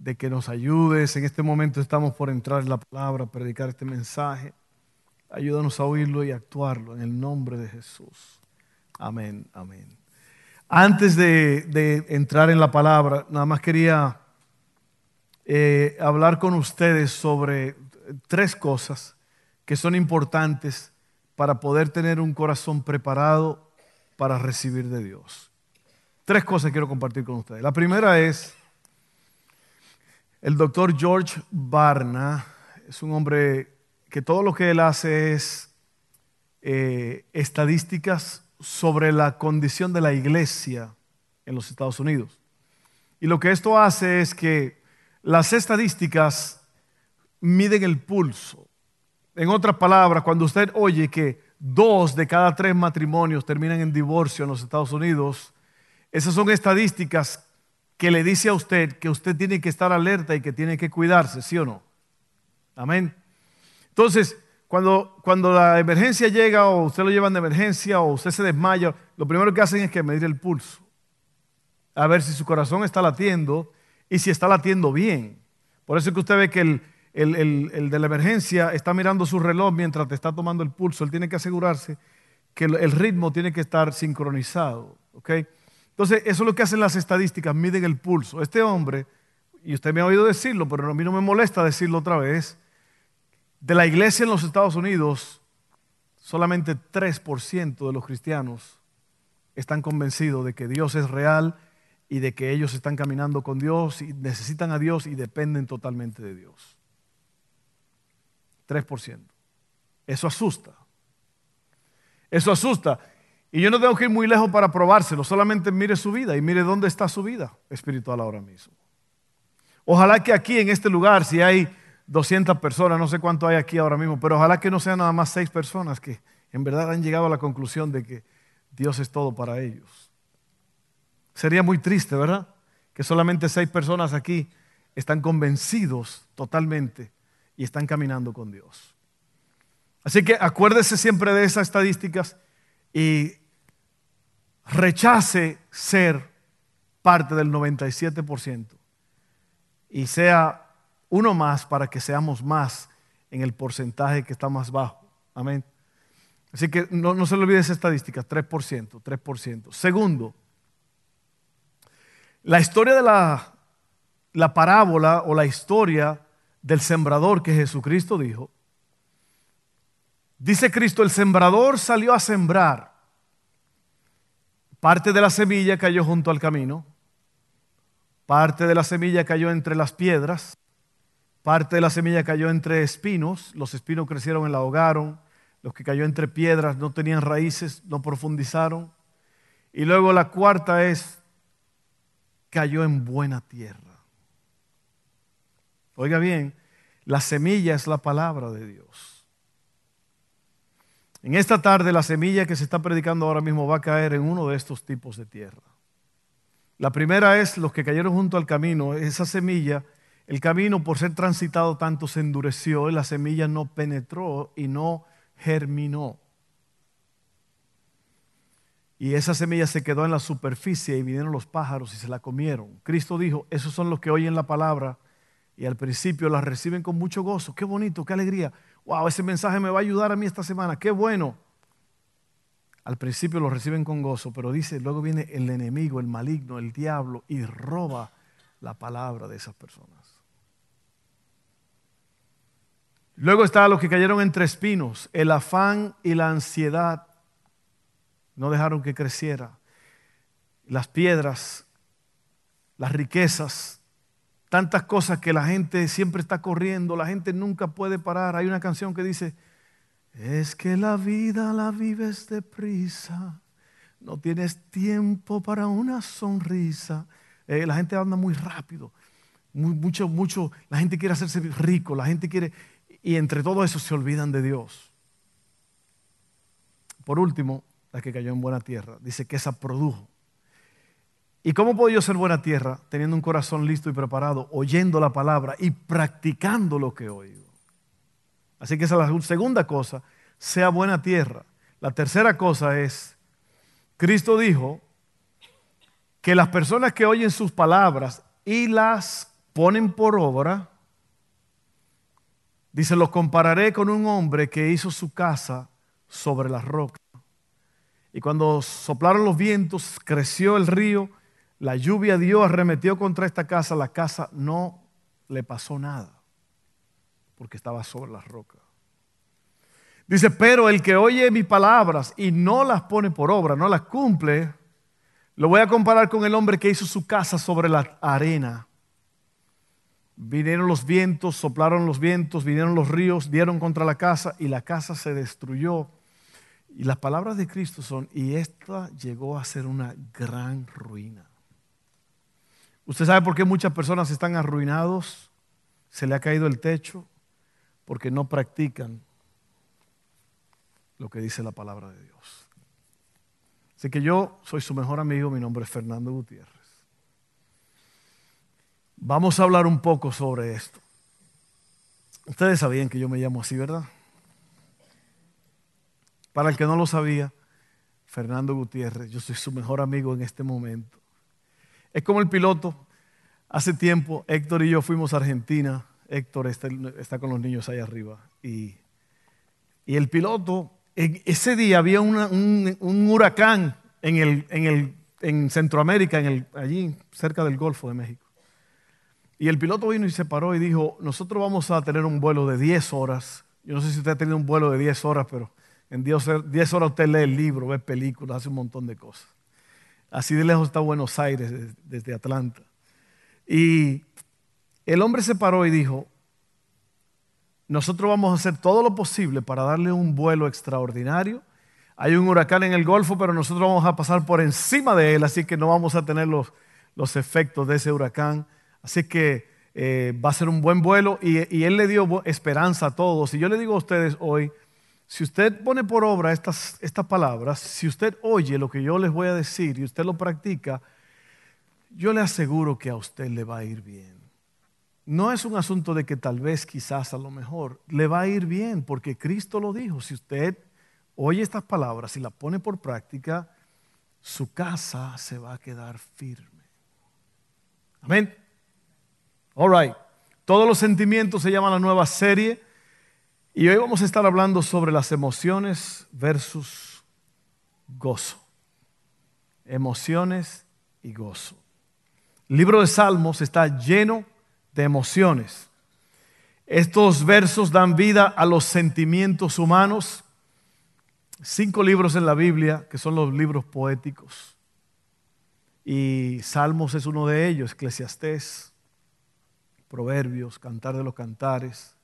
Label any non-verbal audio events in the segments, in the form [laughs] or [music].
de que nos ayudes. En este momento estamos por entrar en la palabra, predicar este mensaje. Ayúdanos a oírlo y actuarlo en el nombre de Jesús. Amén, amén. Antes de, entrar en la palabra, nada más quería eh, hablar con ustedes sobre tres cosas que son importantes para poder tener un corazón preparado para recibir de Dios. Tres cosas quiero compartir con ustedes. La primera es el doctor George Barna es un hombre que todo lo que él hace es eh, estadísticas sobre la condición de la iglesia en los Estados Unidos. Y lo que esto hace es que las estadísticas miden el pulso. En otras palabras, cuando usted oye que dos de cada tres matrimonios terminan en divorcio en los Estados Unidos, esas son estadísticas que le dice a usted que usted tiene que estar alerta y que tiene que cuidarse, ¿sí o no? Amén. Entonces, cuando, cuando la emergencia llega o usted lo llevan de emergencia o usted se desmaya, lo primero que hacen es que medir el pulso. A ver si su corazón está latiendo y si está latiendo bien. Por eso es que usted ve que el, el, de la emergencia está mirando su reloj mientras te está tomando el pulso. Él tiene que asegurarse que el, ritmo tiene que estar sincronizado. ¿okay? Entonces, eso es lo que hacen las estadísticas, miden el pulso. Este hombre, y usted me ha oído decirlo, pero a mí no me molesta decirlo otra vez, de la iglesia en los Estados Unidos, solamente 3% de los cristianos están convencidos de que Dios es real y de que ellos están caminando con Dios y necesitan a Dios y dependen totalmente de Dios. 3%. Eso asusta. Eso asusta. Y yo no tengo que ir muy lejos para probárselo, solamente mire su vida y mire dónde está su vida espiritual ahora mismo. Ojalá que aquí en este lugar, si hay 200 personas, no sé cuánto hay aquí ahora mismo, pero ojalá que no sean nada más 6 personas que en verdad han llegado a la conclusión de que Dios es todo para ellos. Sería muy triste, ¿verdad? Que solamente 6 personas aquí están convencidos totalmente y están caminando con Dios. Así que acuérdese siempre de esas estadísticas y rechace ser parte del 97% y sea uno más para que seamos más en el porcentaje que está más bajo. Amén. Así que no, se le olvide esa estadística, 3%, 3%. Segundo, la historia de la, la parábola o la historia del sembrador que Jesucristo dijo, dice Cristo, el sembrador salió a sembrar Parte de la semilla cayó junto al camino, parte de la semilla cayó entre las piedras, parte de la semilla cayó entre espinos, los espinos crecieron y la ahogaron, los que cayó entre piedras no tenían raíces, no profundizaron. Y luego la cuarta es, cayó en buena tierra. Oiga bien, la semilla es la palabra de Dios. En esta tarde la semilla que se está predicando ahora mismo va a caer en uno de estos tipos de tierra. La primera es los que cayeron junto al camino. Esa semilla, el camino por ser transitado tanto se endureció y la semilla no penetró y no germinó. Y esa semilla se quedó en la superficie y vinieron los pájaros y se la comieron. Cristo dijo, esos son los que oyen la palabra y al principio la reciben con mucho gozo. Qué bonito, qué alegría wow, ese mensaje me va a ayudar a mí esta semana, qué bueno. Al principio lo reciben con gozo, pero dice, luego viene el enemigo, el maligno, el diablo y roba la palabra de esas personas. Luego está los que cayeron entre espinos, el afán y la ansiedad no dejaron que creciera. Las piedras, las riquezas, tantas cosas que la gente siempre está corriendo, la gente nunca puede parar. Hay una canción que dice, es que la vida la vives deprisa, no tienes tiempo para una sonrisa. Eh, la gente anda muy rápido. Mucho, mucho, la gente quiere hacerse rico, la gente quiere, y entre todo eso se olvidan de Dios. Por último, la que cayó en buena tierra, dice que esa produjo. ¿Y cómo puedo yo ser buena tierra teniendo un corazón listo y preparado, oyendo la palabra y practicando lo que oigo? Así que esa es la segunda cosa, sea buena tierra. La tercera cosa es, Cristo dijo que las personas que oyen sus palabras y las ponen por obra, dice, los compararé con un hombre que hizo su casa sobre la roca. Y cuando soplaron los vientos, creció el río, la lluvia dio, arremetió contra esta casa, la casa no le pasó nada, porque estaba sobre la roca. Dice, pero el que oye mis palabras y no las pone por obra, no las cumple, lo voy a comparar con el hombre que hizo su casa sobre la arena. Vinieron los vientos, soplaron los vientos, vinieron los ríos, dieron contra la casa y la casa se destruyó. Y las palabras de Cristo son, y esta llegó a ser una gran ruina. ¿Usted sabe por qué muchas personas están arruinados? Se le ha caído el techo porque no practican lo que dice la palabra de Dios. Así que yo soy su mejor amigo, mi nombre es Fernando Gutiérrez. Vamos a hablar un poco sobre esto. Ustedes sabían que yo me llamo así, ¿verdad? Para el que no lo sabía, Fernando Gutiérrez, yo soy su mejor amigo en este momento. Es como el piloto. Hace tiempo Héctor y yo fuimos a Argentina. Héctor está, con los niños ahí arriba. Y, el piloto ese día había un, huracán en, Centroamérica, allí cerca del Golfo de México. Y el piloto vino y se paró y dijo, nosotros vamos a tener un vuelo de 10 horas. Yo no sé si usted ha tenido un vuelo de 10 horas, pero en 10 horas usted lee el libro, ve películas, hace un montón de cosas. Así de lejos está Buenos Aires, desde Atlanta. Y el hombre se paró y dijo, nosotros vamos a hacer todo lo posible para darle un vuelo extraordinario. Hay un huracán en el Golfo, pero nosotros vamos a pasar por encima de él, así que no vamos a tener los, los efectos de ese huracán. Así que eh, va a ser un buen vuelo y, él le dio esperanza a todos. Y yo le digo a ustedes hoy, si usted pone por obra estas, estas palabras, si usted oye lo que yo les voy a decir y usted lo practica, yo le aseguro que a usted le va a ir bien no es un asunto de que tal vez, quizás, a lo mejor, le va a ir bien, porque Cristo lo dijo. Si usted oye estas palabras y las pone por práctica, su casa se va a quedar firme. Amén. All right. Todos los sentimientos se llama la nueva serie. Y hoy vamos a estar hablando sobre las emociones versus gozo. Emociones y gozo. El libro de Salmos está lleno de emociones. Estos versos dan vida a los sentimientos humanos. Cinco libros en la Biblia, que son los libros poéticos. Y Salmos es uno de ellos, Eclesiastés, Proverbios, Cantar de los Cantares.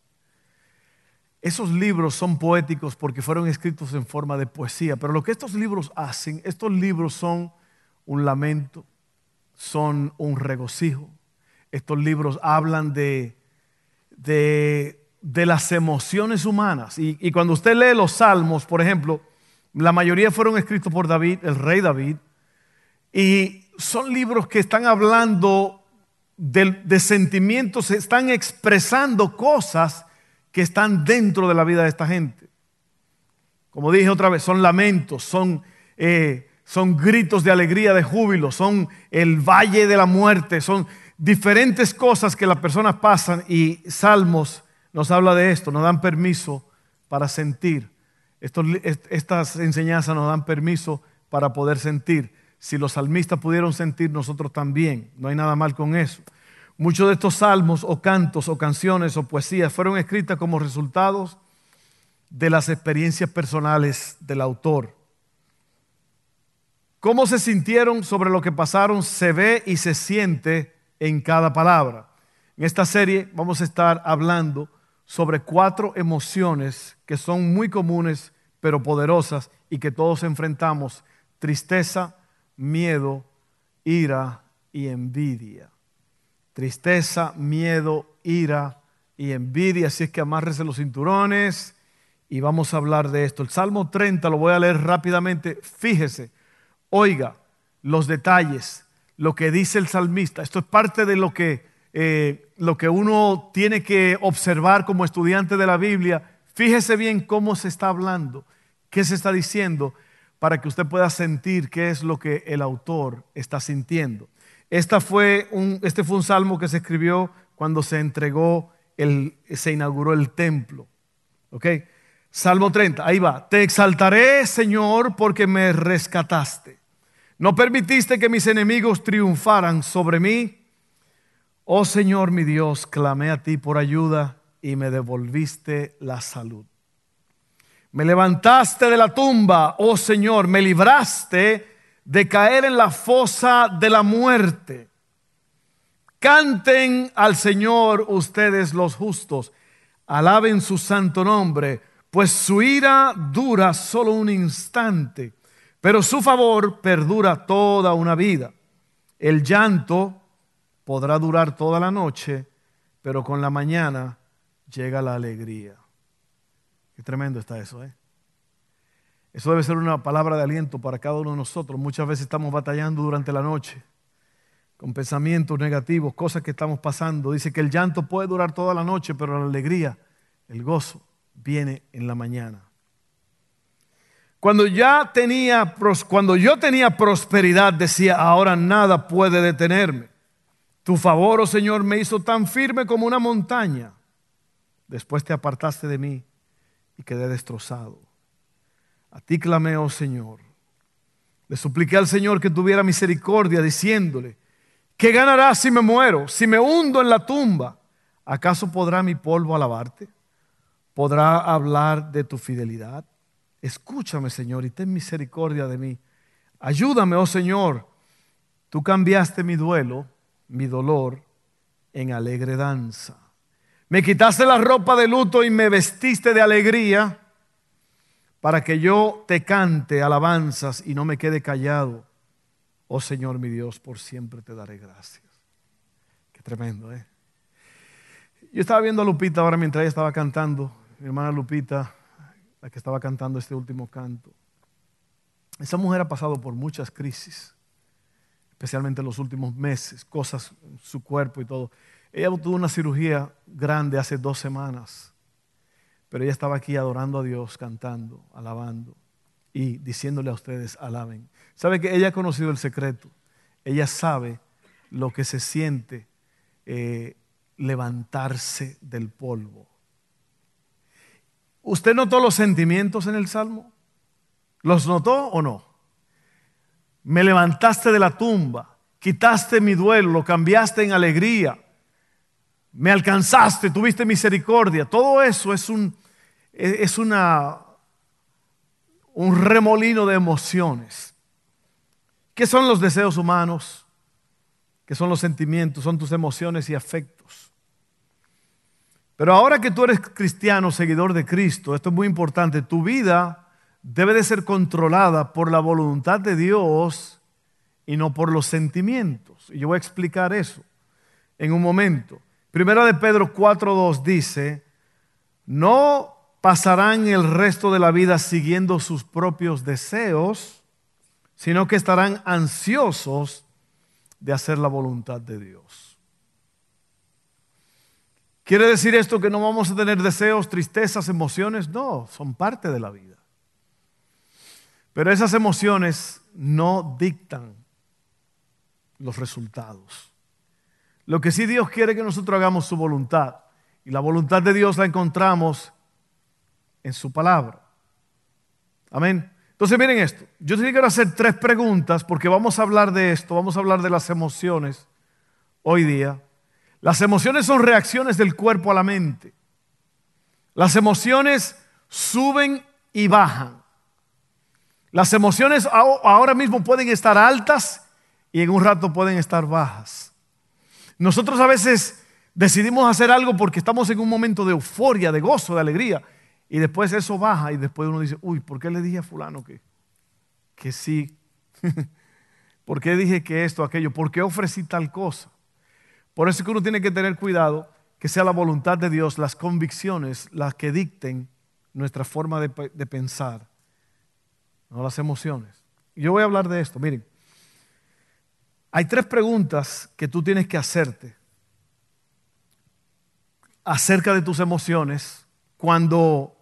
Esos libros son poéticos porque fueron escritos en forma de poesía, pero lo que estos libros hacen, estos libros son un lamento, son un regocijo, estos libros hablan de, de, las emociones humanas. Y, cuando usted lee los salmos, por ejemplo, la mayoría fueron escritos por David, el rey David, y son libros que están hablando de, de sentimientos, están expresando cosas que están dentro de la vida de esta gente. Como dije otra vez, son lamentos, son, eh, son gritos de alegría, de júbilo, son el valle de la muerte, son diferentes cosas que las personas pasan y Salmos nos habla de esto, nos dan permiso para sentir. estas enseñanzas nos dan permiso para poder sentir. Si los salmistas pudieron sentir, nosotros también. No hay nada mal con eso. Muchos de estos salmos o cantos o canciones o poesías fueron escritas como resultados de las experiencias personales del autor. Cómo se sintieron sobre lo que pasaron se ve y se siente en cada palabra. En esta serie vamos a estar hablando sobre cuatro emociones que son muy comunes pero poderosas y que todos enfrentamos. Tristeza, miedo, ira y envidia. Tristeza, miedo, ira y envidia. Así es que amárrese los cinturones y vamos a hablar de esto. El Salmo 30 lo voy a leer rápidamente. Fíjese, oiga los detalles, lo que dice el salmista. Esto es parte de lo que, eh, lo que uno tiene que observar como estudiante de la Biblia. Fíjese bien cómo se está hablando, qué se está diciendo, para que usted pueda sentir qué es lo que el autor está sintiendo. Esta fue un, este fue un salmo que se escribió cuando se entregó, el, se inauguró el templo. ¿Ok? Salmo 30, ahí va. Te exaltaré, Señor, porque me rescataste. No permitiste que mis enemigos triunfaran sobre mí. Oh Señor mi Dios, clamé a ti por ayuda y me devolviste la salud. Me levantaste de la tumba, oh Señor, me libraste de caer en la fosa de la muerte. Canten al Señor ustedes los justos, alaben su santo nombre, pues su ira dura solo un instante, pero su favor perdura toda una vida. El llanto podrá durar toda la noche, pero con la mañana llega la alegría. Qué tremendo está eso, ¿eh? Eso debe ser una palabra de aliento para cada uno de nosotros. Muchas veces estamos batallando durante la noche con pensamientos negativos, cosas que estamos pasando. Dice que el llanto puede durar toda la noche, pero la alegría, el gozo, viene en la mañana. Cuando, ya yo tenía prosperidad, decía, ahora nada puede detenerme. Tu favor, oh Señor, me hizo tan firme como una montaña. Después te apartaste de mí y quedé destrozado. A ti clamé, oh Señor. Le supliqué al Señor que tuviera misericordia, diciéndole, ¿qué ganará si me muero? Si me hundo en la tumba, ¿acaso podrá mi polvo alabarte? ¿Podrá hablar de tu fidelidad? Escúchame, Señor, y ten misericordia de mí. Ayúdame, oh Señor. Tú cambiaste mi duelo, mi dolor, en alegre danza. Me quitaste la ropa de luto y me vestiste de alegría para que yo te cante alabanzas y no me quede callado. Oh Señor mi Dios, por siempre te daré gracias. Qué tremendo, ¿eh? Yo estaba viendo a Lupita ahora mientras ella estaba cantando, mi hermana Lupita, la que estaba cantando este último canto. Esa mujer ha pasado por muchas crisis, especialmente en los últimos meses, cosas en su cuerpo y todo. Ella tuvo una cirugía grande hace dos semanas pero ella estaba aquí adorando a Dios, cantando, alabando y diciéndole a ustedes, alaben. ¿Sabe que ella ha conocido el secreto? Ella sabe lo que se siente eh, levantarse del polvo. ¿Usted notó los sentimientos en el Salmo? ¿Los notó o no? Me levantaste de la tumba, quitaste mi duelo, lo cambiaste en alegría me alcanzaste, tuviste misericordia. Todo eso es un, es una, un remolino de emociones. ¿Qué son los deseos humanos? ¿Qué son los sentimientos? Son tus emociones y afectos. Pero ahora que tú eres cristiano, seguidor de Cristo, esto es muy importante, tu vida debe de ser controlada por la voluntad de Dios y no por los sentimientos. Y yo voy a explicar eso en un momento. Primera de Pedro 4.2 dice, no pasarán el resto de la vida siguiendo sus propios deseos, sino que estarán ansiosos de hacer la voluntad de Dios. ¿Quiere decir esto que no vamos a tener deseos, tristezas, emociones? No, son parte de la vida. Pero esas emociones no dictan los resultados. Lo que sí Dios quiere que nosotros hagamos su voluntad. Y la voluntad de Dios la encontramos en su palabra. Amén. Entonces miren esto. Yo te quiero hacer tres preguntas porque vamos a hablar de esto, vamos a hablar de las emociones hoy día. Las emociones son reacciones del cuerpo a la mente. Las emociones suben y bajan. Las emociones ahora mismo pueden estar altas y en un rato pueden estar bajas. Nosotros a veces decidimos hacer algo porque estamos en un momento de euforia, de gozo, de alegría. Y después eso baja y después uno dice, uy, ¿por qué le dije a fulano que, que sí? [laughs] ¿Por qué dije que esto, aquello? ¿Por qué ofrecí tal cosa? Por eso es que uno tiene que tener cuidado que sea la voluntad de Dios, las convicciones, las que dicten nuestra forma de, de pensar, no las emociones. Yo voy a hablar de esto, miren. Hay tres preguntas que tú tienes que hacerte acerca de tus emociones cuando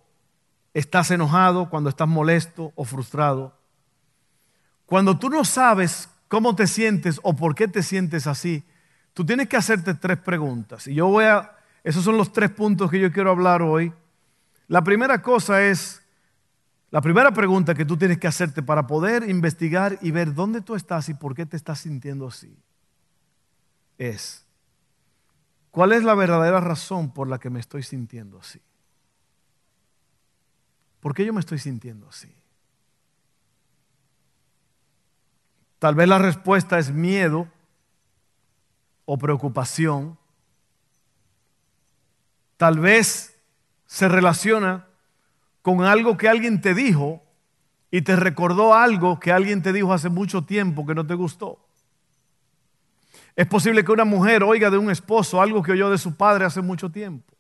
estás enojado, cuando estás molesto o frustrado. Cuando tú no sabes cómo te sientes o por qué te sientes así, tú tienes que hacerte tres preguntas. Y yo voy a, esos son los tres puntos que yo quiero hablar hoy. La primera cosa es, la primera pregunta que tú tienes que hacerte para poder investigar y ver dónde tú estás y por qué te estás sintiendo así, es, ¿cuál es la verdadera razón por la que me estoy sintiendo así? ¿Por qué yo me estoy sintiendo así? Tal vez la respuesta es miedo o preocupación. Tal vez se relaciona con algo que alguien te dijo y te recordó algo que alguien te dijo hace mucho tiempo que no te gustó. Es posible que una mujer oiga de un esposo algo que oyó de su padre hace mucho tiempo.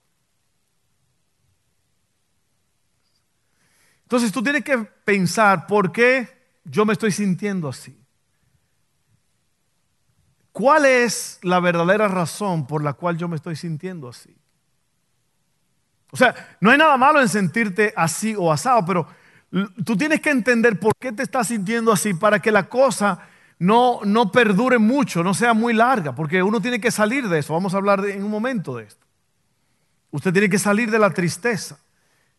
Entonces tú tienes que pensar por qué yo me estoy sintiendo así. ¿Cuál es la verdadera razón por la cual yo me estoy sintiendo así? O sea, no hay nada malo en sentirte así o asado, pero tú tienes que entender por qué te estás sintiendo así para que la cosa no, no perdure mucho, no sea muy larga, porque uno tiene que salir de eso. Vamos a hablar en un momento de esto. Usted tiene que salir de la tristeza,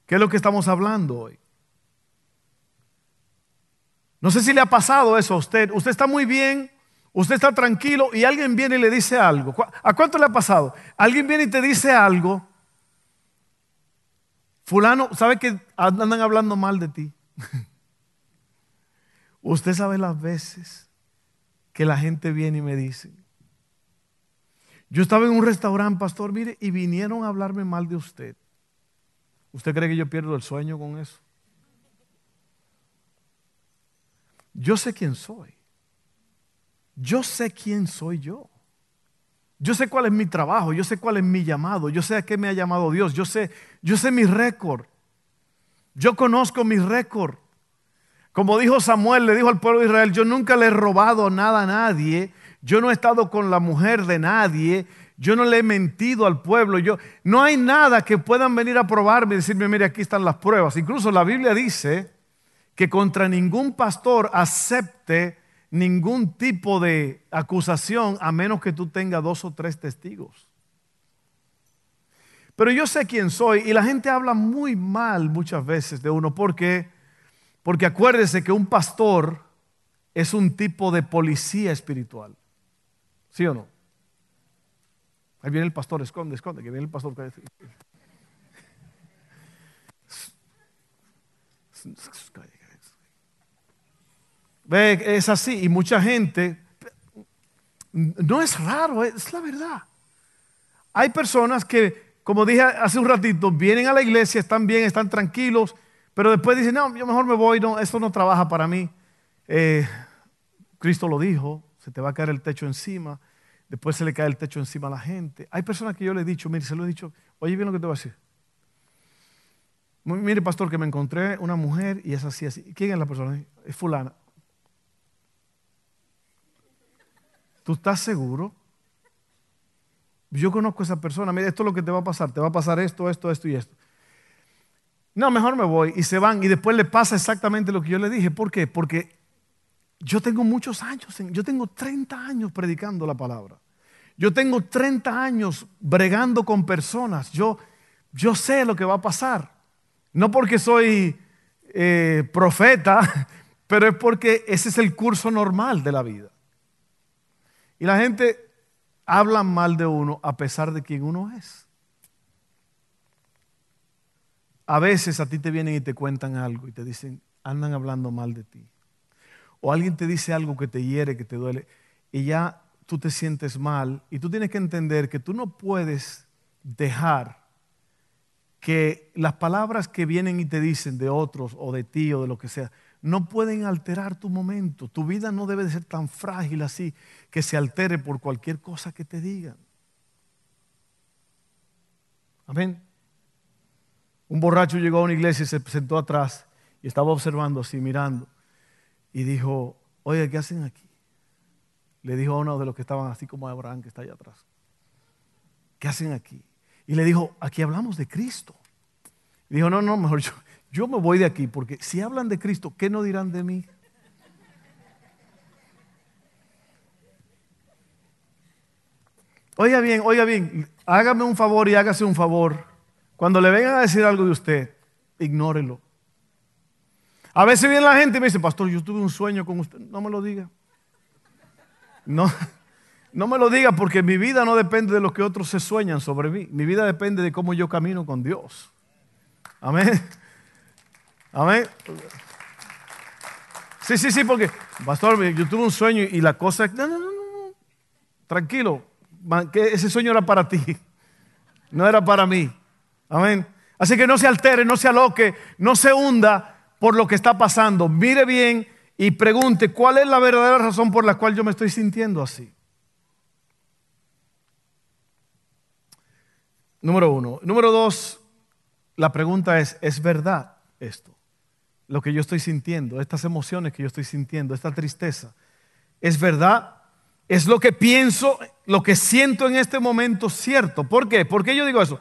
que es lo que estamos hablando hoy. No sé si le ha pasado eso a usted. Usted está muy bien, usted está tranquilo y alguien viene y le dice algo. ¿A cuánto le ha pasado? Alguien viene y te dice algo Fulano, ¿sabe que andan hablando mal de ti? [laughs] Usted sabe las veces que la gente viene y me dice, yo estaba en un restaurante, pastor, mire, y vinieron a hablarme mal de usted. ¿Usted cree que yo pierdo el sueño con eso? Yo sé quién soy. Yo sé quién soy yo. Yo sé cuál es mi trabajo, yo sé cuál es mi llamado, yo sé a qué me ha llamado Dios, yo sé, yo sé mi récord. Yo conozco mi récord. Como dijo Samuel, le dijo al pueblo de Israel, yo nunca le he robado nada a nadie, yo no he estado con la mujer de nadie, yo no le he mentido al pueblo, yo no hay nada que puedan venir a probarme y decirme, mire, aquí están las pruebas. Incluso la Biblia dice que contra ningún pastor acepte ningún tipo de acusación a menos que tú tengas dos o tres testigos. Pero yo sé quién soy y la gente habla muy mal muchas veces de uno porque porque acuérdese que un pastor es un tipo de policía espiritual. ¿Sí o no? Ahí viene el pastor, esconde, esconde, que viene el pastor. Es así. Y mucha gente, no es raro, es la verdad. Hay personas que, como dije hace un ratito, vienen a la iglesia, están bien, están tranquilos, pero después dicen, no, yo mejor me voy, no, esto no trabaja para mí. Eh, Cristo lo dijo, se te va a caer el techo encima, después se le cae el techo encima a la gente. Hay personas que yo le he dicho, mire, se lo he dicho, oye bien lo que te voy a decir. Mire, pastor, que me encontré una mujer y es así, así. ¿Quién es la persona? Es fulana. ¿Tú estás seguro? Yo conozco a esa persona, mira, esto es lo que te va a pasar, te va a pasar esto, esto, esto y esto. No, mejor me voy y se van y después le pasa exactamente lo que yo le dije. ¿Por qué? Porque yo tengo muchos años, yo tengo 30 años predicando la palabra. Yo tengo 30 años bregando con personas. Yo, yo sé lo que va a pasar. No porque soy eh, profeta, [laughs] pero es porque ese es el curso normal de la vida. Y la gente habla mal de uno a pesar de quien uno es. A veces a ti te vienen y te cuentan algo y te dicen, andan hablando mal de ti. O alguien te dice algo que te hiere, que te duele, y ya tú te sientes mal. Y tú tienes que entender que tú no puedes dejar que las palabras que vienen y te dicen de otros o de ti o de lo que sea, no pueden alterar tu momento. Tu vida no debe de ser tan frágil así que se altere por cualquier cosa que te digan. Amén. Un borracho llegó a una iglesia y se sentó atrás y estaba observando así, mirando. Y dijo, oye, ¿qué hacen aquí? Le dijo a uno de los que estaban así como Abraham, que está allá atrás. ¿Qué hacen aquí? Y le dijo, aquí hablamos de Cristo. Dijo, no, no, mejor yo, yo me voy de aquí, porque si hablan de Cristo, ¿qué no dirán de mí? Oiga bien, oiga bien, hágame un favor y hágase un favor. Cuando le vengan a decir algo de usted, ignórelo. A veces viene la gente y me dice, pastor, yo tuve un sueño con usted. No me lo diga. No, [laughs] no me lo diga porque mi vida no depende de lo que otros se sueñan sobre mí. Mi vida depende de cómo yo camino con Dios. Amén. Amén. Sí, sí, sí, porque, pastor, yo tuve un sueño y la cosa, no, no, no, no, tranquilo, ese sueño era para ti, no era para mí. Amén. Así que no se altere, no se aloque, no se hunda por lo que está pasando. Mire bien y pregunte cuál es la verdadera razón por la cual yo me estoy sintiendo así. Número uno. Número dos, la pregunta es, ¿es verdad esto? Lo que yo estoy sintiendo, estas emociones que yo estoy sintiendo, esta tristeza. ¿Es verdad? ¿Es lo que pienso, lo que siento en este momento cierto? ¿Por qué? ¿Por qué yo digo eso?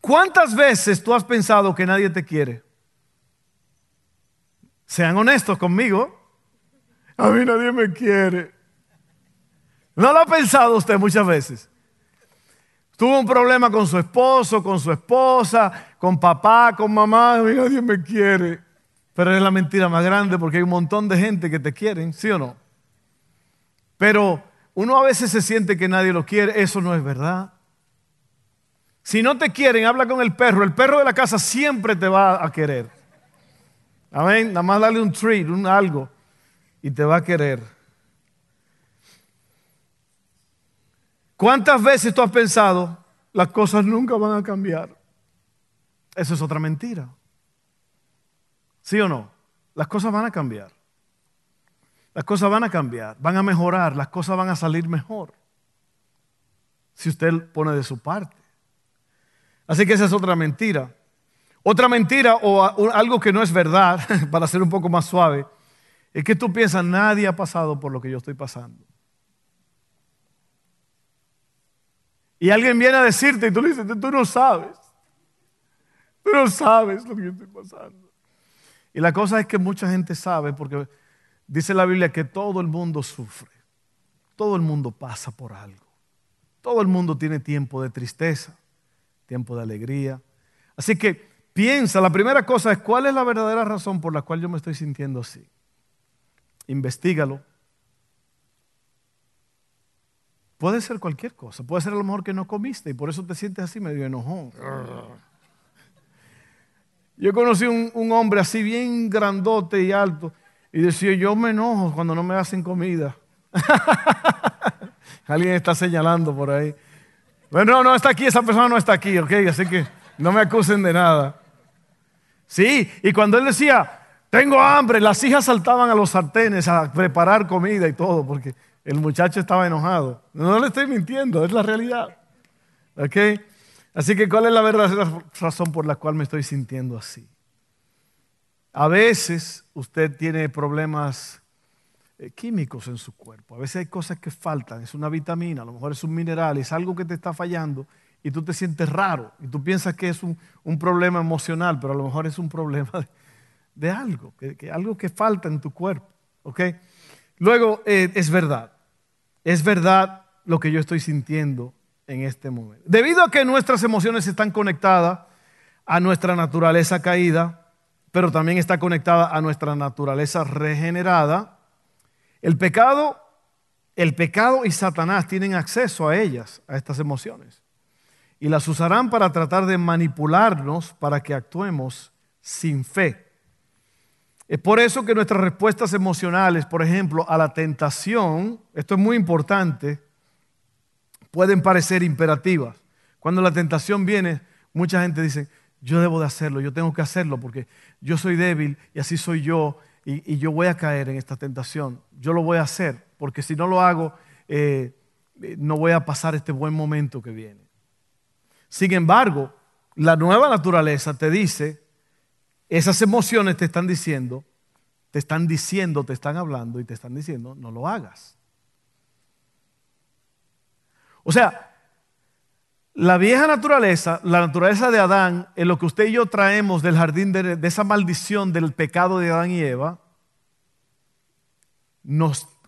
¿Cuántas veces tú has pensado que nadie te quiere? Sean honestos conmigo. A mí nadie me quiere. ¿No lo ha pensado usted muchas veces? Tuvo un problema con su esposo, con su esposa, con papá, con mamá. A mí nadie me quiere. Pero es la mentira más grande porque hay un montón de gente que te quieren, ¿sí o no? Pero uno a veces se siente que nadie lo quiere, eso no es verdad. Si no te quieren, habla con el perro. El perro de la casa siempre te va a querer. Amén. Nada más dale un treat, un algo, y te va a querer. ¿Cuántas veces tú has pensado, las cosas nunca van a cambiar? Eso es otra mentira. ¿Sí o no? Las cosas van a cambiar. Las cosas van a cambiar, van a mejorar, las cosas van a salir mejor. Si usted pone de su parte. Así que esa es otra mentira. Otra mentira o algo que no es verdad, [laughs] para ser un poco más suave, es que tú piensas, nadie ha pasado por lo que yo estoy pasando. Y alguien viene a decirte y tú le dices, tú no sabes. Tú no sabes lo que yo estoy pasando. Y la cosa es que mucha gente sabe, porque dice la Biblia que todo el mundo sufre, todo el mundo pasa por algo, todo el mundo tiene tiempo de tristeza, tiempo de alegría. Así que piensa, la primera cosa es cuál es la verdadera razón por la cual yo me estoy sintiendo así. Investígalo. Puede ser cualquier cosa, puede ser a lo mejor que no comiste y por eso te sientes así medio enojón. Yo conocí un, un hombre así bien grandote y alto y decía, yo me enojo cuando no me hacen comida. [laughs] Alguien está señalando por ahí. Bueno, no, no está aquí, esa persona no está aquí, ¿ok? Así que no me acusen de nada. Sí, y cuando él decía, tengo hambre, las hijas saltaban a los sartenes a preparar comida y todo, porque el muchacho estaba enojado. No le estoy mintiendo, es la realidad. ¿Ok? Así que, ¿cuál es la verdadera razón por la cual me estoy sintiendo así? A veces usted tiene problemas eh, químicos en su cuerpo. A veces hay cosas que faltan. Es una vitamina, a lo mejor es un mineral, es algo que te está fallando y tú te sientes raro y tú piensas que es un, problema emocional, pero a lo mejor es un problema de, algo, que, algo que falta en tu cuerpo. Luego, eh, es verdad. Es verdad lo que yo estoy sintiendo en este momento. Debido a que nuestras emociones están conectadas a nuestra naturaleza caída, pero también está conectada a nuestra naturaleza regenerada, el pecado, el pecado y Satanás tienen acceso a ellas, a estas emociones, y las usarán para tratar de manipularnos para que actuemos sin fe. Es por eso que nuestras respuestas emocionales, por ejemplo, a la tentación, esto es muy importante, pueden parecer imperativas. Cuando la tentación viene, mucha gente dice, yo debo de hacerlo, yo tengo que hacerlo porque yo soy débil y así soy yo y, yo voy a caer en esta tentación. Yo lo voy a hacer porque si no lo hago, eh, no voy a pasar este buen momento que viene. Sin embargo, La nueva naturaleza te dice, esas emociones te están diciendo, te están diciendo, te están hablando y te están diciendo, no lo hagas. O sea, la vieja naturaleza, la naturaleza de Adán, en lo que usted y yo traemos del jardín de, esa maldición del pecado de Adán y Eva,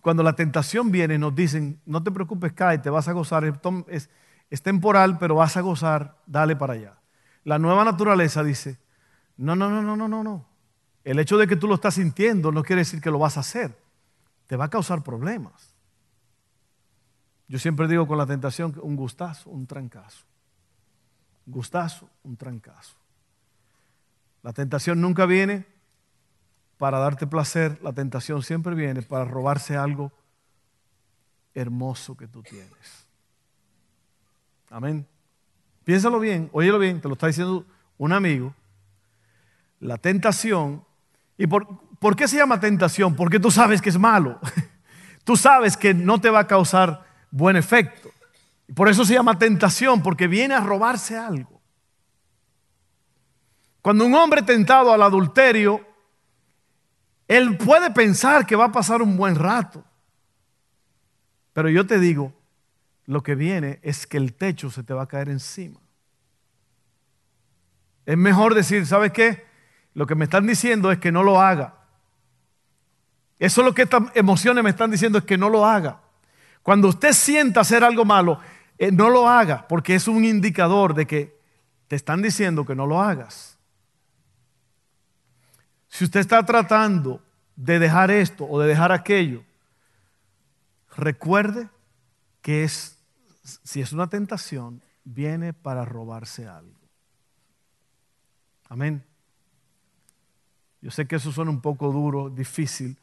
cuando la tentación viene nos dicen, no te preocupes, cae, te vas a gozar, es temporal, pero vas a gozar, dale para allá. La nueva naturaleza dice, no, no, no, no, no, no, no. El hecho de que tú lo estás sintiendo no quiere decir que lo vas a hacer. Te va a causar problemas. Yo siempre digo con la tentación un gustazo, un trancazo. Gustazo, un trancazo. La tentación nunca viene para darte placer, la tentación siempre viene para robarse algo hermoso que tú tienes. Amén. Piénsalo bien, óyelo bien, te lo está diciendo un amigo. La tentación, ¿y por, por qué se llama tentación? Porque tú sabes que es malo. [laughs] Tú sabes que no te va a causar buen efecto. Por eso se llama tentación, porque viene a robarse algo. Cuando un hombre tentado al adulterio, él puede pensar que va a pasar un buen rato. Pero yo te digo, lo que viene es que el techo se te va a caer encima. Es mejor decir, ¿sabes qué? Lo que me están diciendo es que no lo haga. Eso es lo que estas emociones me están diciendo, es que no lo haga. Cuando usted sienta hacer algo malo, eh, no lo haga, porque es un indicador de que te están diciendo que no lo hagas. Si usted está tratando de dejar esto o de dejar aquello, recuerde que es, si es una tentación, viene para robarse algo. Amén. Yo sé que eso suena un poco duro, difícil,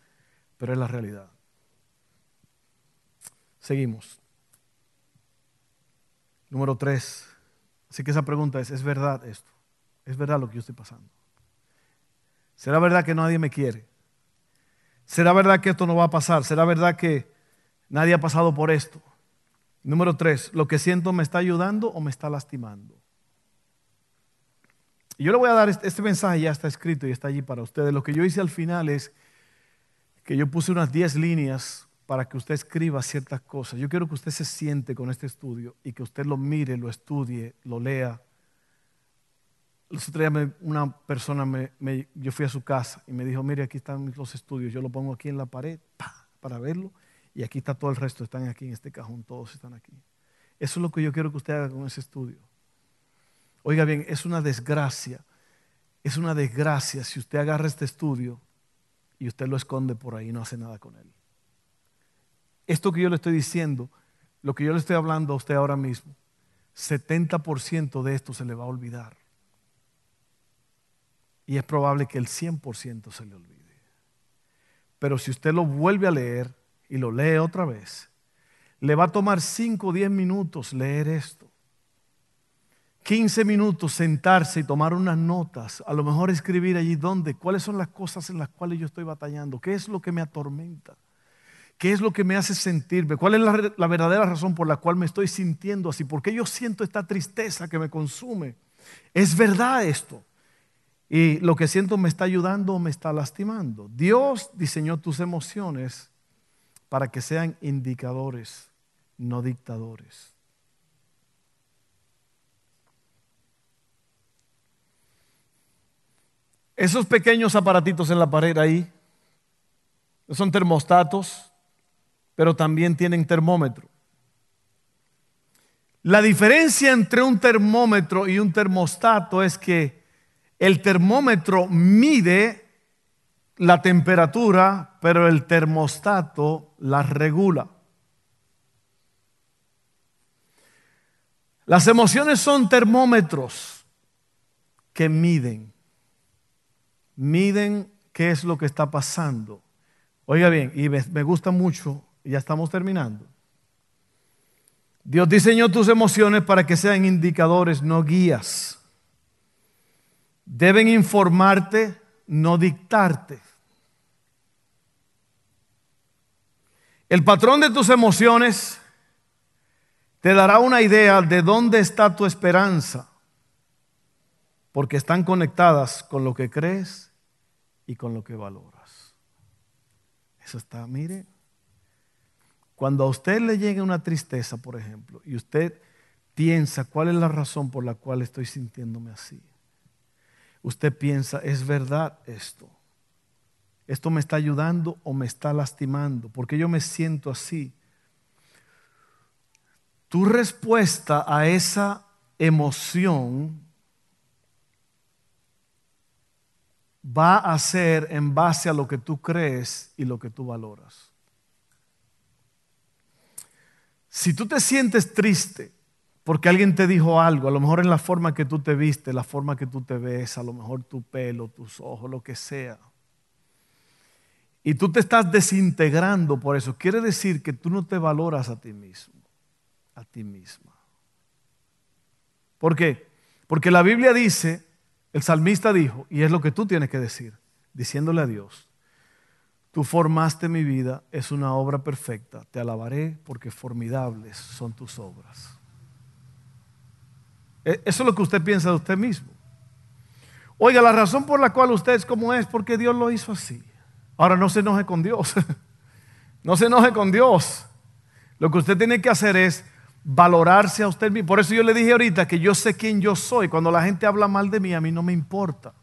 pero es la realidad. Seguimos. Número tres. Así que esa pregunta es, ¿es verdad esto? ¿Es verdad lo que yo estoy pasando? ¿Será verdad que nadie me quiere? ¿Será verdad que esto no va a pasar? ¿Será verdad que nadie ha pasado por esto? Número tres, ¿lo que siento me está ayudando o me está lastimando? Y yo le voy a dar este, este mensaje, ya está escrito y está allí para ustedes. Lo que yo hice al final es que yo puse unas 10 líneas para que usted escriba ciertas cosas. Yo quiero que usted se siente con este estudio y que usted lo mire, lo estudie, lo lea. El otro día una persona, me, yo fui a su casa y me dijo, mire, aquí están los estudios, yo lo pongo aquí en la pared para verlo y aquí está todo el resto, están aquí en este cajón, todos están aquí. Eso es lo que yo quiero que usted haga con ese estudio. Oiga bien, es una desgracia, es una desgracia si usted agarra este estudio y usted lo esconde por ahí y no hace nada con él. Esto que yo le estoy diciendo, lo que yo le estoy hablando a usted ahora mismo, 70% de esto se le va a olvidar. Y es probable que el 100% se le olvide. Pero si usted lo vuelve a leer y lo lee otra vez, le va a tomar 5 o 10 minutos leer esto. 15 minutos sentarse y tomar unas notas, a lo mejor escribir allí dónde, cuáles son las cosas en las cuales yo estoy batallando, qué es lo que me atormenta. ¿Qué es lo que me hace sentirme? ¿Cuál es la, verdadera razón por la cual me estoy sintiendo así? ¿Por qué yo siento esta tristeza que me consume? ¿Es verdad esto? Y lo que siento me está ayudando o me está lastimando. Dios diseñó tus emociones para que sean indicadores, no dictadores. Esos pequeños aparatitos en la pared ahí son termostatos pero también tienen termómetro. La diferencia entre un termómetro y un termostato es que el termómetro mide la temperatura, pero el termostato la regula. Las emociones son termómetros que miden, miden qué es lo que está pasando. Oiga bien, y me gusta mucho ya estamos terminando. Dios diseñó tus emociones para que sean indicadores, no guías. Deben informarte, no dictarte. El patrón de tus emociones te dará una idea de dónde está tu esperanza. porque están conectadas con lo que crees y con lo que valoras. Eso está, mire, cuando a usted le llegue una tristeza, por ejemplo, y usted piensa cuál es la razón por la cual estoy sintiéndome así, usted piensa, es verdad esto. ¿Esto me está ayudando o me está lastimando? porque yo me siento así? Tu respuesta a esa emoción va a ser en base a lo que tú crees y lo que tú valoras. Si tú te sientes triste porque alguien te dijo algo, a lo mejor en la forma que tú te viste, la forma que tú te ves, a lo mejor tu pelo, tus ojos, lo que sea, y tú te estás desintegrando por eso, quiere decir que tú no te valoras a ti mismo, a ti misma. ¿Por qué? Porque la Biblia dice el salmista dijo, y es lo que tú tienes que decir, diciéndole a Dios, tú formaste mi vida, es una obra perfecta, te alabaré porque formidables son tus obras. E, eso es lo que usted piensa de usted mismo. Oiga, la razón por la cual usted es como es, porque Dios lo hizo así. Ahora no se enoje con Dios. [laughs] no se enoje con Dios. Lo que usted tiene que hacer es valorarse a usted mismo. Por eso yo le dije ahorita que yo sé quién yo soy. Cuando la gente habla mal de mí, a mí no me importa.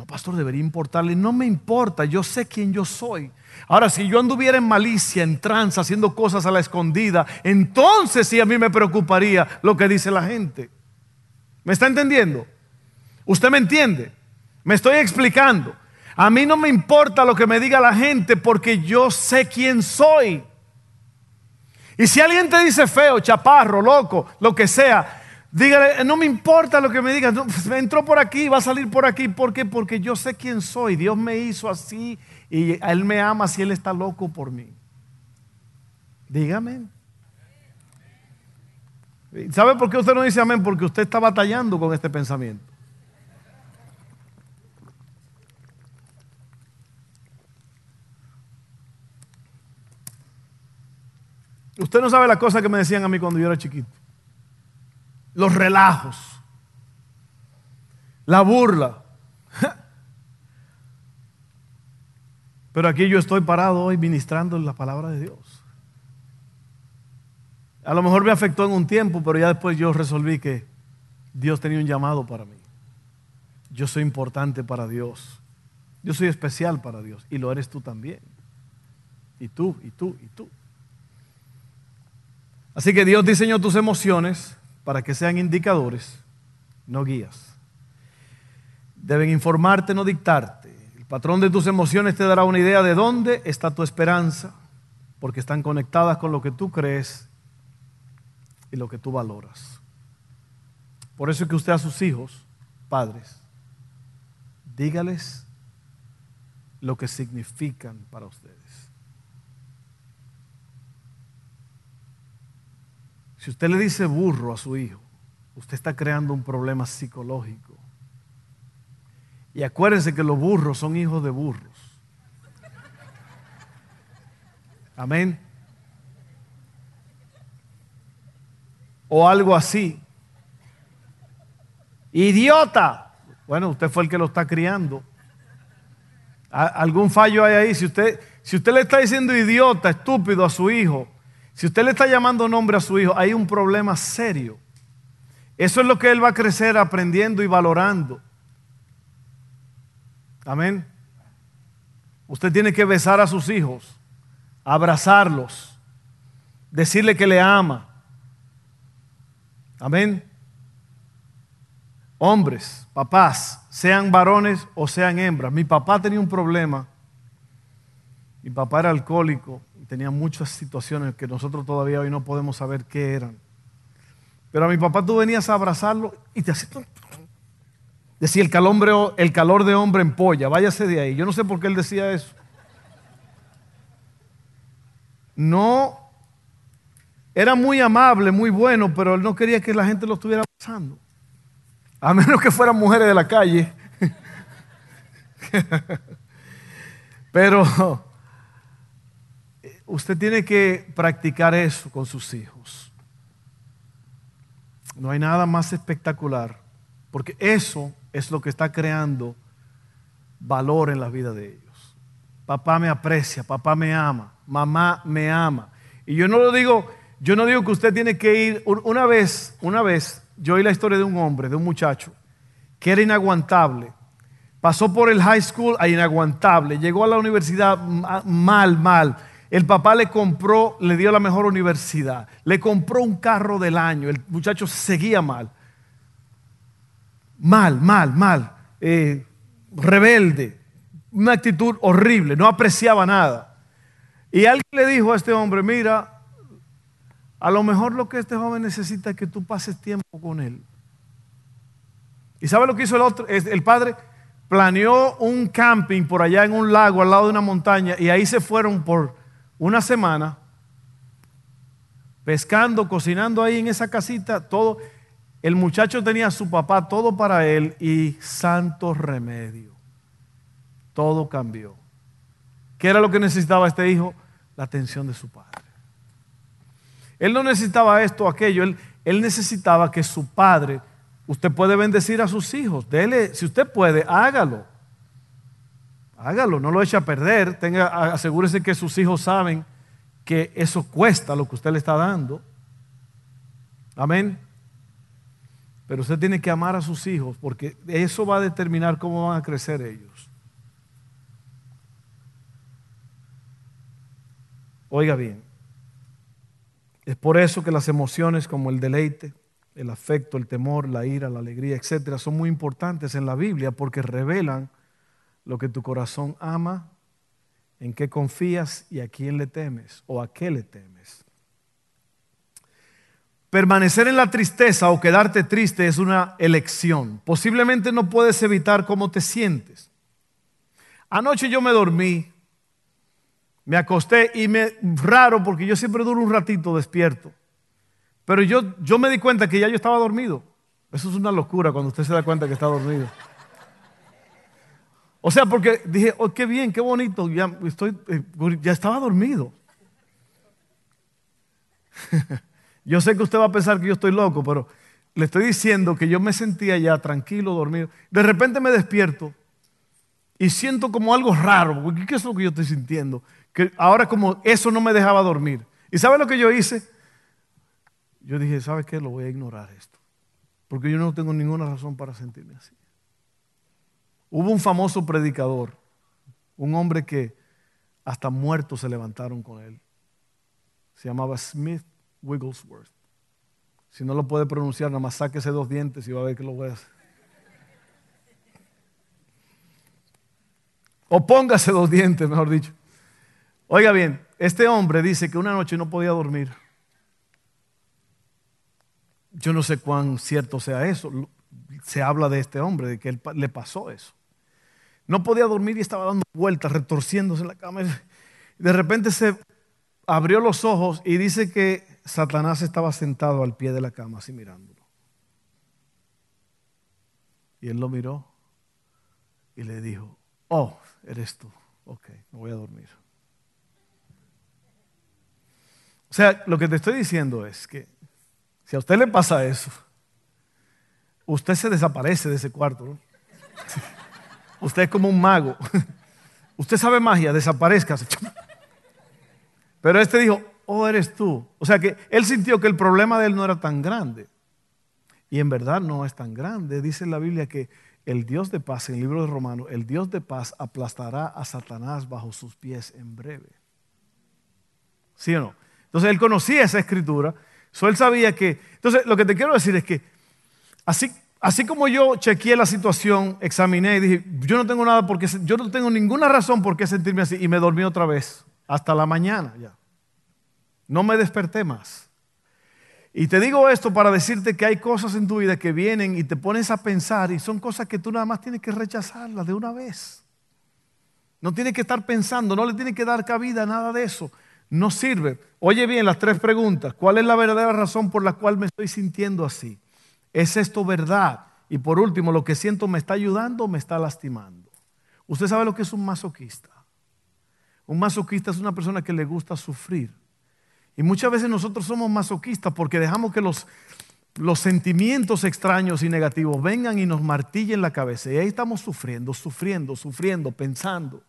No, pastor, debería importarle. No me importa, yo sé quién yo soy. Ahora, si yo anduviera en malicia, en tranza, haciendo cosas a la escondida, entonces sí a mí me preocuparía lo que dice la gente. ¿Me está entendiendo? ¿Usted me entiende? Me estoy explicando. A mí no me importa lo que me diga la gente porque yo sé quién soy. Y si alguien te dice feo, chaparro, loco, lo que sea, dígale, no me importa lo que me digas, pues, entró por aquí, va a salir por aquí. ¿Por qué? Porque yo sé quién soy. Dios me hizo así y Él me ama si Él está loco por mí. Dígame. ¿Sabe por qué usted no dice amén? Porque usted está batallando con este pensamiento. Usted no sabe la cosa que me decían a mí cuando yo era chiquito. Los relajos. La burla. [laughs] Pero aquí yo estoy parado hoy ministrando la palabra de Dios. A lo mejor me afectó en un tiempo, pero ya después yo resolví que Dios tenía un llamado para mí. Yo soy importante para Dios. Yo soy especial para Dios. Y lo eres tú también. Y tú, y tú, y tú. Así que Dios diseñó tus emociones para que sean indicadores, no guías. Deben informarte, no dictarte. El patrón de tus emociones te dará una idea de dónde está tu esperanza, porque están conectadas con lo que tú crees y lo que tú valoras. Por eso es que usted a sus hijos, padres, dígales lo que significan para ustedes. Si usted le dice burro a su hijo, usted está creando un problema psicológico. Y acuérdense que los burros son hijos de burros. Amén. O algo así. Idiota. Bueno, usted fue el que lo está criando. Algún fallo hay ahí. Si usted, si usted le está diciendo idiota, estúpido a su hijo, si usted le está llamando nombre a su hijo, hay un problema serio. Eso es lo que él va a crecer aprendiendo y valorando. Amén. Usted tiene que besar a sus hijos, abrazarlos, decirle que le ama. Amén. Hombres, papás, sean varones o sean hembras. Mi papá tenía un problema. Mi papá era alcohólico tenía muchas situaciones que nosotros todavía hoy no podemos saber qué eran. Pero a mi papá tú venías a abrazarlo y te hacía... Decía, el calor, el calor de hombre en polla, váyase de ahí. Yo no sé por qué él decía eso. No, era muy amable, muy bueno, pero él no quería que la gente lo estuviera abrazando. A menos que fueran mujeres de la calle. [laughs] pero Usted tiene que practicar eso con sus hijos. No hay nada más espectacular Porque eso es lo que está creando valor en la vida de ellos. Papá me aprecia, papá me ama, mamá me ama. Y yo no lo digo, yo no digo que usted tiene que ir una vez, una vez yo oí la historia de un hombre, de un muchacho que era inaguantable. Pasó por el high school a inaguantable, llegó a la universidad mal, mal. El papá le compró, le dio la mejor universidad, le compró un carro del año, el muchacho seguía mal. Mal, mal, mal. Eh, rebelde, una actitud horrible, no apreciaba nada. Y alguien le dijo a este hombre, mira, a lo mejor lo que este joven necesita es que tú pases tiempo con él. ¿Y sabe lo que hizo el otro? El padre planeó un camping por allá en un lago al lado de una montaña y ahí se fueron por una semana pescando, cocinando ahí en esa casita, todo. El muchacho tenía a su papá todo para él y santo remedio. Todo cambió. ¿Qué era lo que necesitaba este hijo? La atención de su padre. Él no necesitaba esto o aquello, él, él necesitaba que su padre, usted puede bendecir a sus hijos, dele, si usted puede, hágalo. Hágalo, no lo eche a perder, tenga, asegúrese que sus hijos saben que eso cuesta lo que usted le está dando. Amén. Pero usted tiene que amar a sus hijos porque eso va a determinar cómo van a crecer ellos. Oiga bien, es por eso que las emociones como el deleite, el afecto, el temor, la ira, la alegría, etcétera, son muy importantes en la Biblia porque revelan lo que tu corazón ama, en qué confías y a quién le temes o a qué le temes. Permanecer en la tristeza o quedarte triste es una elección. Posiblemente no puedes evitar cómo te sientes. Anoche yo me dormí, me acosté y me raro porque yo siempre duro un ratito despierto. Pero yo, yo me di cuenta que ya yo estaba dormido. Eso es una locura cuando usted se da cuenta que está dormido. O sea, porque dije, oh, qué bien, qué bonito, ya, estoy, eh, ya estaba dormido. [laughs] Yo sé que usted va a pensar que yo estoy loco, pero le estoy diciendo que yo me sentía ya tranquilo, dormido. De repente me despierto y siento como algo raro, ¿qué es lo que yo estoy sintiendo? Que ahora como eso no me dejaba dormir. ¿Y sabe lo que yo hice? Yo dije, ¿sabe qué? Lo voy a ignorar esto. Porque yo no tengo ninguna razón para sentirme así. Hubo un famoso predicador, un hombre que hasta muertos se levantaron con él. Se llamaba Smith Wigglesworth. Si no lo puede pronunciar, nada más sáquese dos dientes y va a ver que lo voy a hacer. O póngase dos dientes, mejor dicho. Oiga bien, este hombre dice que una noche no podía dormir. Yo no sé cuán cierto sea eso. Se habla de este hombre, de que él, le pasó eso. No podía dormir y estaba dando vueltas, retorciéndose en la cama. De repente se abrió los ojos y dice que Satanás estaba sentado al pie de la cama, así mirándolo. Y él lo miró y le dijo, oh, eres tú. Ok, me voy a dormir. O sea, lo que te estoy diciendo es que si a usted le pasa eso, usted se desaparece de ese cuarto. ¿no? Usted es como un mago. [laughs] Usted sabe magia, desaparezca. Pero este dijo, oh, eres tú. O sea que él sintió que el problema de él no era tan grande. Y en verdad no es tan grande. Dice la Biblia que el Dios de paz, en el libro de Romanos, el Dios de paz aplastará a Satanás bajo sus pies en breve. ¿Sí o no? Entonces él conocía esa escritura. So él sabía que... Entonces lo que te quiero decir es que así Así como yo chequeé la situación, examiné y dije, yo no tengo nada porque yo no tengo ninguna razón por qué sentirme así y me dormí otra vez hasta la mañana ya. No me desperté más. Y te digo esto para decirte que hay cosas en tu vida que vienen y te pones a pensar y son cosas que tú nada más tienes que rechazarlas de una vez. No tienes que estar pensando, no le tienes que dar cabida a nada de eso. No sirve. Oye bien las tres preguntas. ¿Cuál es la verdadera razón por la cual me estoy sintiendo así? ¿Es esto verdad? Y por último, ¿lo que siento me está ayudando o me está lastimando? Usted sabe lo que es un masoquista. Un masoquista es una persona que le gusta sufrir. Y muchas veces nosotros somos masoquistas porque dejamos que los los sentimientos extraños y negativos vengan y nos martillen la cabeza. Y ahí estamos sufriendo, sufriendo, sufriendo, pensando.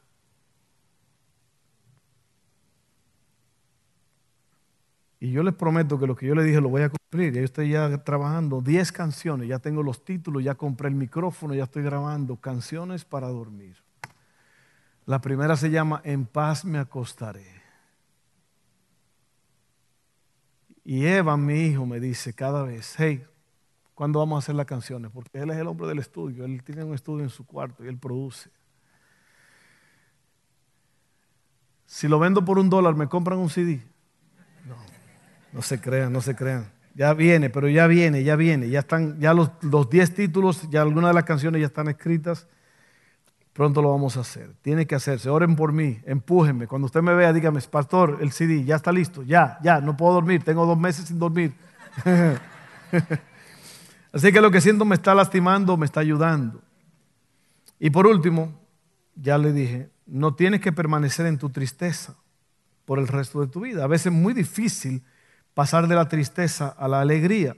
Y yo les prometo que lo que yo le dije lo voy a cumplir. Yo estoy ya trabajando 10 canciones, ya tengo los títulos, ya compré el micrófono, ya estoy grabando canciones para dormir. La primera se llama En paz me acostaré. Y Eva, mi hijo, me dice cada vez, hey, ¿cuándo vamos a hacer las canciones? Porque él es el hombre del estudio, él tiene un estudio en su cuarto y él produce. Si lo vendo por un dólar, ¿me compran un CD? No se crean, no se crean. Ya viene, pero ya viene, ya viene. Ya están, ya los 10 títulos, ya algunas de las canciones ya están escritas. Pronto lo vamos a hacer. Tiene que hacerse. Oren por mí, empújenme. Cuando usted me vea, dígame, pastor, el CD ya está listo. Ya, ya, no puedo dormir. Tengo dos meses sin dormir. [laughs] Así que lo que siento me está lastimando, me está ayudando. Y por último, ya le dije, no tienes que permanecer en tu tristeza por el resto de tu vida. A veces es muy difícil pasar de la tristeza a la alegría.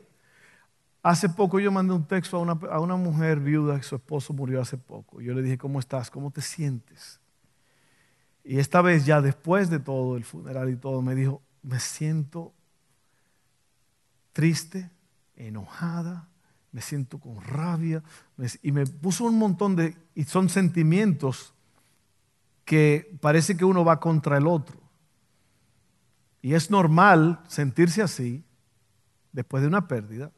Hace poco yo mandé un texto a una, mujer viuda que su esposo murió hace poco. Yo le dije, ¿cómo estás? ¿Cómo te sientes? Y esta vez ya después de todo el funeral y todo, me dijo, me siento triste, enojada, me siento con rabia. Y me puso un montón de, y son sentimientos que parece que uno va contra el otro. Y es normal sentirse así después de una pérdida,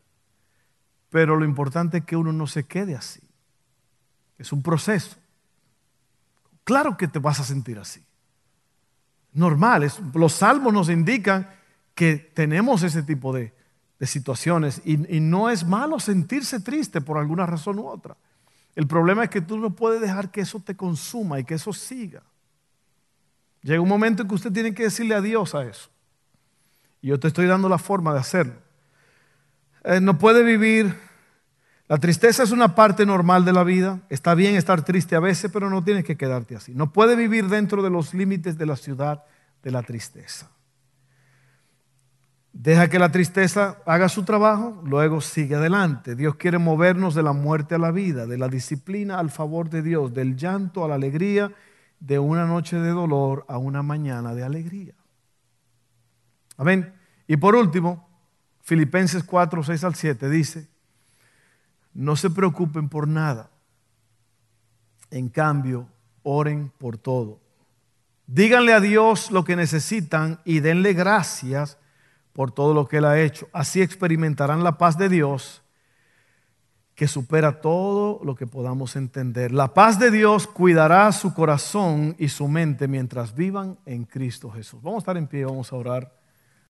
pero lo importante es que uno no se quede así. Es un proceso. Claro que te vas a sentir así. Normal. los salmos nos indican que tenemos ese tipo de, situaciones y, y no es malo sentirse triste por alguna razón u otra. El problema es que tú no puedes dejar que eso te consuma y que eso siga. Llega un momento en que usted tiene que decirle adiós a eso. Yo te estoy dando la forma de hacerlo. Eh, no puede vivir. La tristeza es una parte normal de la vida. Está bien estar triste a veces, pero no tienes que quedarte así. No puede vivir dentro de los límites de la ciudad de la tristeza. Deja que la tristeza haga su trabajo, luego sigue adelante. Dios quiere movernos de la muerte a la vida, de la disciplina al favor de Dios, del llanto a la alegría, de una noche de dolor a una mañana de alegría. Amén. Y por último, Filipenses 4, 6 al 7 dice, no se preocupen por nada. En cambio, oren por todo. Díganle a Dios lo que necesitan y denle gracias por todo lo que Él ha hecho. Así experimentarán la paz de Dios que supera todo lo que podamos entender. La paz de Dios cuidará su corazón y su mente mientras vivan en Cristo Jesús. Vamos a estar en pie, vamos a orar.